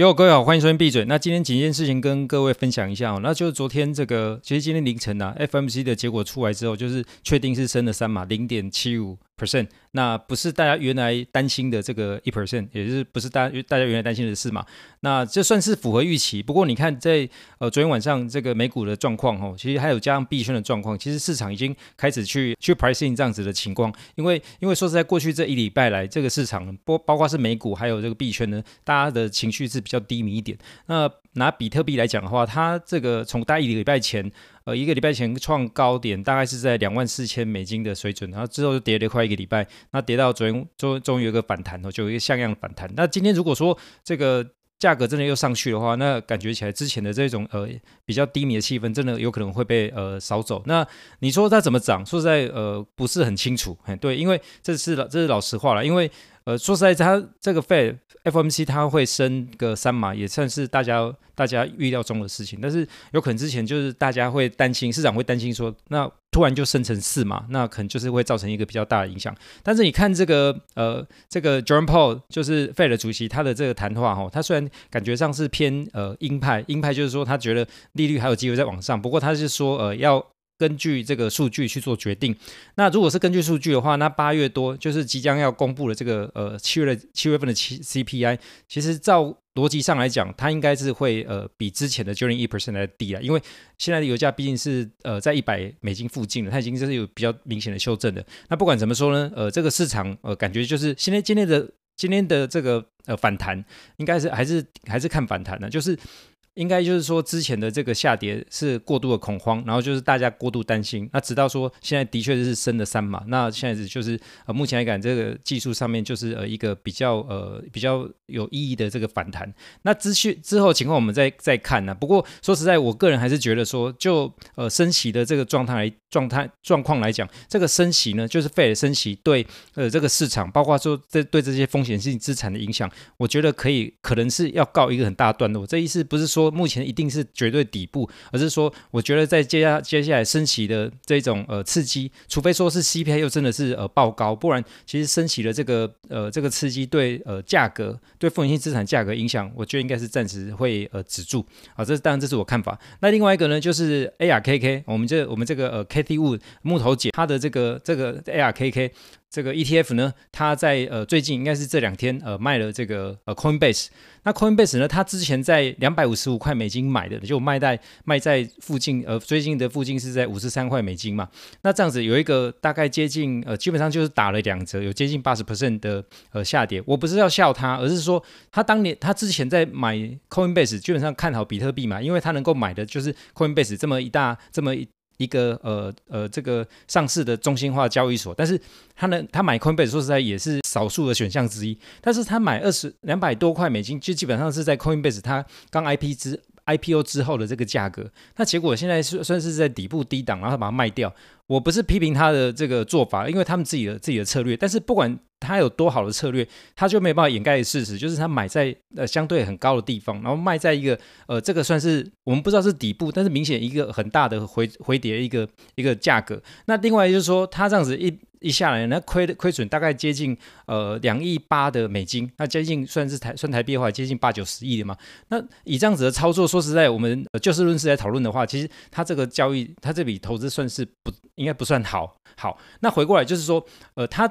哟，各位好，欢迎收听闭嘴。那今天几件事情跟各位分享一下哦，那就是昨天这个，其实今天凌晨啊，FMC 的结果出来之后，就是确定是升了三码，零点七五 percent。那不是大家原来担心的这个一 percent，也就是不是大家大家原来担心的事嘛。那这算是符合预期。不过你看在呃昨天晚上这个美股的状况哦，其实还有加上币圈的状况，其实市场已经开始去去 pricing 这样子的情况。因为因为说实在，过去这一礼拜来，这个市场包包括是美股还有这个币圈呢，大家的情绪是比较低迷一点。那拿比特币来讲的话，它这个从大一礼拜前，呃，一个礼拜前创高点，大概是在两万四千美金的水准，然后之后就跌了快一个礼拜，那跌到昨天终终于有个反弹哦，就有一个像样的反弹。那今天如果说这个价格真的又上去的话，那感觉起来之前的这种呃比较低迷的气氛，真的有可能会被呃扫走。那你说它怎么涨？说实在呃不是很清楚，嘿，对，因为这是老这是老实话了，因为。呃，说实在，它这个 Fed F M C 它会升个三码，也算是大家大家预料中的事情。但是有可能之前就是大家会担心，市场会担心说，那突然就升成四码，那可能就是会造成一个比较大的影响。但是你看这个呃，这个 Jerome Powell 就是 Fed 的主席，他的这个谈话哈，他虽然感觉上是偏呃鹰派，鹰派就是说他觉得利率还有机会再往上，不过他是说呃要。根据这个数据去做决定。那如果是根据数据的话，那八月多就是即将要公布的这个呃七月的七月份的七 CPI，其实照逻辑上来讲，它应该是会呃比之前的九点一 percent 来低啊，因为现在的油价毕竟是呃在一百美金附近了，它已经就是有比较明显的修正的。那不管怎么说呢，呃，这个市场呃感觉就是现在今天的今天的这个呃反弹，应该是还是还是看反弹的，就是。应该就是说，之前的这个下跌是过度的恐慌，然后就是大家过度担心。那直到说现在的确是升了三码，那现在就是呃目前来讲，这个技术上面就是呃一个比较呃比较有意义的这个反弹。那之去之后情况我们再再看呢、不过说实在，我个人还是觉得说，就呃升息的这个状态来状态状况来讲，这个升息呢，就是费尔升息对呃这个市场，包括说这对这些风险性资产的影响，我觉得可以可能是要告一个很大段落。这意思不是说。目前一定是绝对底部，而是说，我觉得在接下接下来升息的这种呃刺激，除非说是 CPI 又真的是呃爆高，不然其实升息的这个呃这个刺激对呃价格对风险性资产价格影响，我觉得应该是暂时会呃止住。啊，这是当然这是我看法。那另外一个呢，就是 ARKK，我们这我们这个呃 Cathie Wood 木头姐她的这个这个 ARKK。这个 ETF 呢，它在呃最近应该是这两天呃卖了这个呃 Coinbase。那 Coinbase 呢，它之前在两百五十五块美金买的，就卖在卖在附近呃最近的附近是在五十三块美金嘛。那这样子有一个大概接近呃基本上就是打了两折，有接近八十 percent 的呃下跌。我不是要笑他，而是说他当年他之前在买 Coinbase，基本上看好比特币嘛，因为他能够买的就是 Coinbase 这么一大这么一。一个呃呃，这个上市的中心化交易所，但是他呢，他买 Coinbase 说实在也是少数的选项之一，但是他买二十两百多块美金，就基本上是在 Coinbase 他刚 IP 之 IPO 之后的这个价格，那结果现在是算是在底部低档，然后把它卖掉。我不是批评他的这个做法，因为他们自己的自己的策略，但是不管他有多好的策略，他就没办法掩盖事实，就是他买在呃相对很高的地方，然后卖在一个呃这个算是我们不知道是底部，但是明显一个很大的回回跌一个一个价格。那另外就是说，他这样子一。一下来，那亏的亏损大概接近呃两亿八的美金，那接近算是台算台币的话，接近八九十亿的嘛。那以这样子的操作，说实在，我们就事论事来讨论的话，其实他这个交易，他这笔投资算是不应该不算好。好，那回过来就是说，呃，他。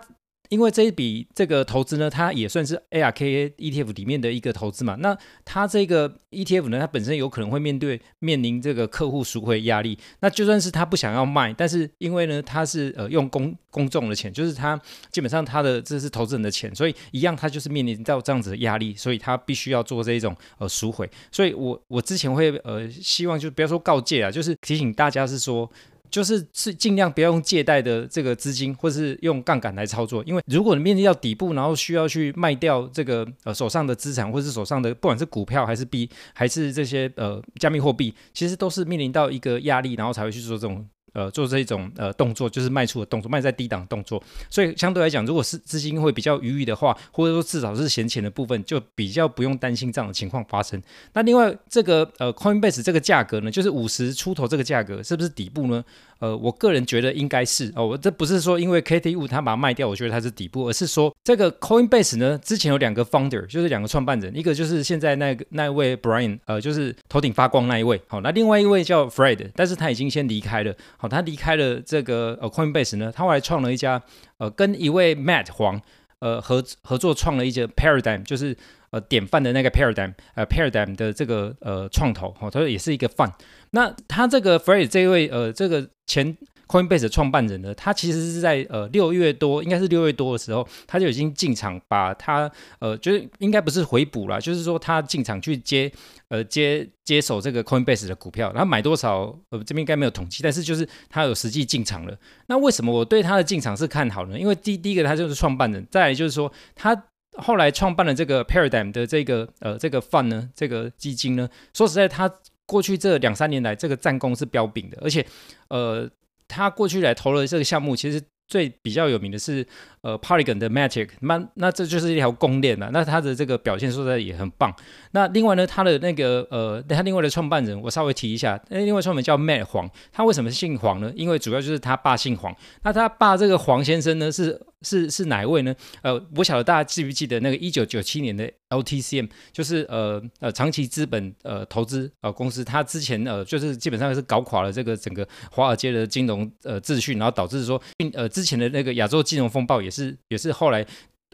因为这一笔这个投资呢，它也算是 ARK ETF 里面的一个投资嘛。那它这个 ETF 呢，它本身有可能会面对面临这个客户赎回压力。那就算是他不想要卖，但是因为呢，他是呃用公公众的钱，就是他基本上他的这是投资人的钱，所以一样他就是面临到这样子的压力，所以他必须要做这一种呃赎回。所以我我之前会呃希望就不要说告诫啊，就是提醒大家是说。就是是尽量不要用借贷的这个资金，或是用杠杆来操作，因为如果你面临到底部，然后需要去卖掉这个呃手上的资产，或是手上的不管是股票还是币，还是这些呃加密货币，其实都是面临到一个压力，然后才会去做这种。呃，做这一种呃动作，就是卖出的动作，卖在低档动作，所以相对来讲，如果是资金会比较余裕的话，或者说至少是闲钱的部分，就比较不用担心这样的情况发生。那另外这个呃 Coinbase 这个价格呢，就是五十出头这个价格，是不是底部呢？呃，我个人觉得应该是哦，我这不是说因为 K T 五他把它卖掉，我觉得它是底部，而是说这个 Coinbase 呢，之前有两个 founder，就是两个创办人，一个就是现在那个那位 Brian，呃，就是头顶发光那一位。好，那另外一位叫 Fred，但是他已经先离开了。好，他离开了这个呃 Coinbase 呢，他后来创了一家呃，跟一位 Matt 黄呃合合作创了一家 Paradigm，就是呃典范的那个 Paradigm，呃 Paradigm 的这个呃创投。好，他说也是一个范。那他这个 Fred 这位呃这个前。Coinbase 的创办人呢，他其实是在呃六月多，应该是六月多的时候，他就已经进场，把他呃，就是应该不是回补了，就是说他进场去接呃接接手这个 Coinbase 的股票，然后买多少呃这边应该没有统计，但是就是他有实际进场了。那为什么我对他的进场是看好呢？因为第第一个他就是创办人，再来就是说他后来创办了这个 Paradigm 的这个呃这个 fund 呢，这个基金呢，说实在他过去这两三年来这个战功是标炳的，而且呃。他过去来投了这个项目，其实最比较有名的是呃 Polygon 的 Matic，那那这就是一条公链了。那他的这个表现说实在也很棒。那另外呢，他的那个呃，他另外的创办人，我稍微提一下，那另外创办人叫 Matt 黄，他为什么姓黄呢？因为主要就是他爸姓黄。那他爸这个黄先生呢，是是是哪一位呢？呃，我晓得大家记不记得那个一九九七年的 LTCM，就是呃呃长期资本呃投资呃公司，它之前呃就是基本上是搞垮了这个整个华尔街的金融呃秩序，然后导致说呃之前的那个亚洲金融风暴也是也是后来。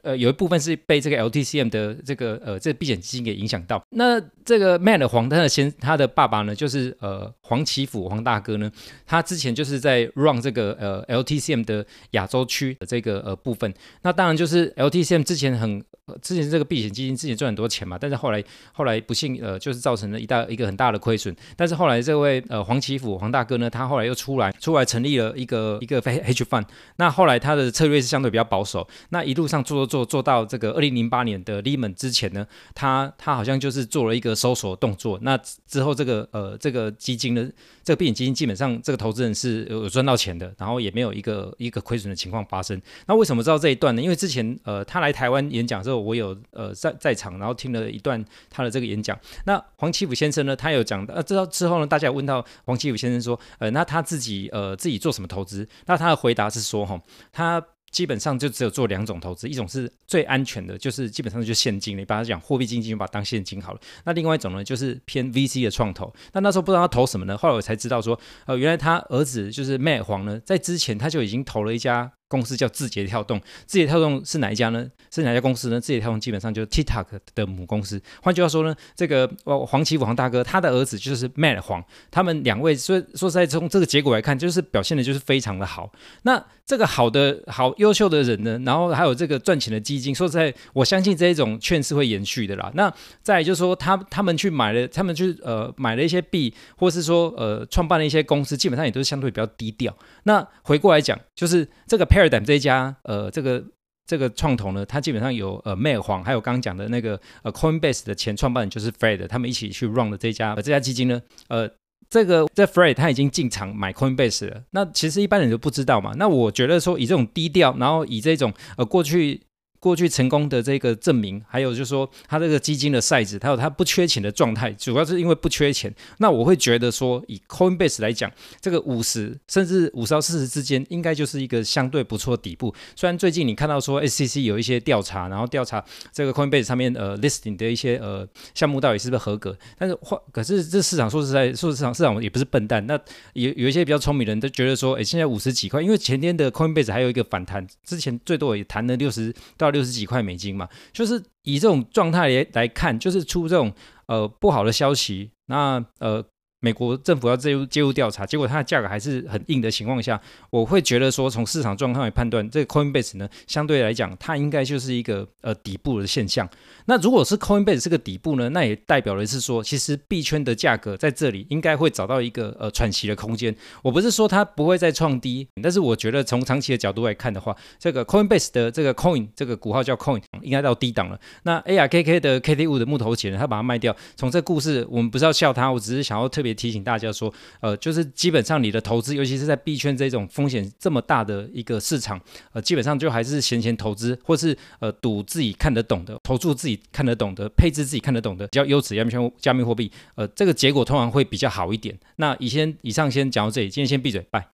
呃，有一部分是被这个 LTCM 的这个呃这个避险基金给影响到。那这个 Matt 黄他的先他的爸爸呢，就是呃黄奇甫黄大哥呢，他之前就是在 run 这个呃 LTCM 的亚洲区的这个呃部分。那当然就是 LTCM 之前很。之前这个避险基金之前赚很多钱嘛，但是后来后来不幸呃就是造成了一大一个很大的亏损。但是后来这位呃黄奇甫黄大哥呢，他后来又出来出来成立了一个一个 H fund。那后来他的策略是相对比较保守。那一路上做做做做做到这个二零零八年的 Lehman 之前呢，他他好像就是做了一个搜索动作。那之后这个呃这个基金呢，这个避险基金基本上这个投资人是有赚到钱的，然后也没有一个一个亏损的情况发生。那为什么知道这一段呢？因为之前呃他来台湾演讲之后。我有呃在在场，然后听了一段他的这个演讲。那黄奇甫先生呢，他有讲呃，之后之后呢，大家有问到黄奇甫先生说，呃，那他自己呃自己做什么投资？那他的回答是说，哈，他基本上就只有做两种投资，一种是最安全的，就是基本上就是现金，你把它讲货币基金，就把它当现金好了。那另外一种呢，就是偏 VC 的创投。那那时候不知道他投什么呢？后来我才知道说，呃，原来他儿子就是 Matt 黄呢，在之前他就已经投了一家。公司叫字节跳动，字节跳动是哪一家呢？是哪家公司呢？字节跳动基本上就是 TikTok 的母公司。换句话说呢，这个黄奇武黄大哥他的儿子就是 Matt 黄，他们两位说说实在从这个结果来看，就是表现的就是非常的好。那这个好的好优秀的人呢，然后还有这个赚钱的基金，说实在，我相信这一种券是会延续的啦。那再就是说，他他们去买了，他们去呃买了一些币，或是说呃创办了一些公司，基本上也都是相对比较低调。那回过来讲，就是这个 Paradigm 这家呃这个这个创投呢，它基本上有呃 Matt 黄，还有刚刚讲的那个呃 Coinbase 的前创办人就是 Fred，他们一起去 run 的这家呃这家基金呢，呃这个这 Fred 他已经进场买 Coinbase 了。那其实一般人就不知道嘛。那我觉得说以这种低调，然后以这种呃过去。过去成功的这个证明，还有就是说，他这个基金的 size，还有他不缺钱的状态，主要是因为不缺钱。那我会觉得说，以 Coinbase 来讲，这个五十甚至五十到四十之间，应该就是一个相对不错的底部。虽然最近你看到说 SEC 有一些调查，然后调查这个 Coinbase 上面呃 listing 的一些呃项目到底是不是合格，但是换可是这市场说实在，说市场市场也不是笨蛋。那有有一些比较聪明的人都觉得说，哎，现在五十几块，因为前天的 Coinbase 还有一个反弹，之前最多也弹了六十到。六十几块美金嘛，就是以这种状态来来看，就是出这种呃不好的消息，那呃。美国政府要介入介入调查，结果它的价格还是很硬的情况下，我会觉得说，从市场状况来判断，这个 Coinbase 呢，相对来讲，它应该就是一个呃底部的现象。那如果是 Coinbase 这个底部呢，那也代表的是说，其实币圈的价格在这里应该会找到一个呃喘息的空间。我不是说它不会再创低，但是我觉得从长期的角度来看的话，这个 Coinbase 的这个 Coin 这个股号叫 Coin，应该到低档了。那 ARKK 的 KT 五的木头姐呢，他把它卖掉。从这故事，我们不是要笑他，我只是想要特别。提醒大家说，呃，就是基本上你的投资，尤其是在币圈这种风险这么大的一个市场，呃，基本上就还是闲钱投资，或是呃赌自己看得懂的，投注自己看得懂的，配置自己看得懂的，比较优质加密加密货币，呃，这个结果通常会比较好一点。那以先以上先讲到这里，今天先闭嘴，拜。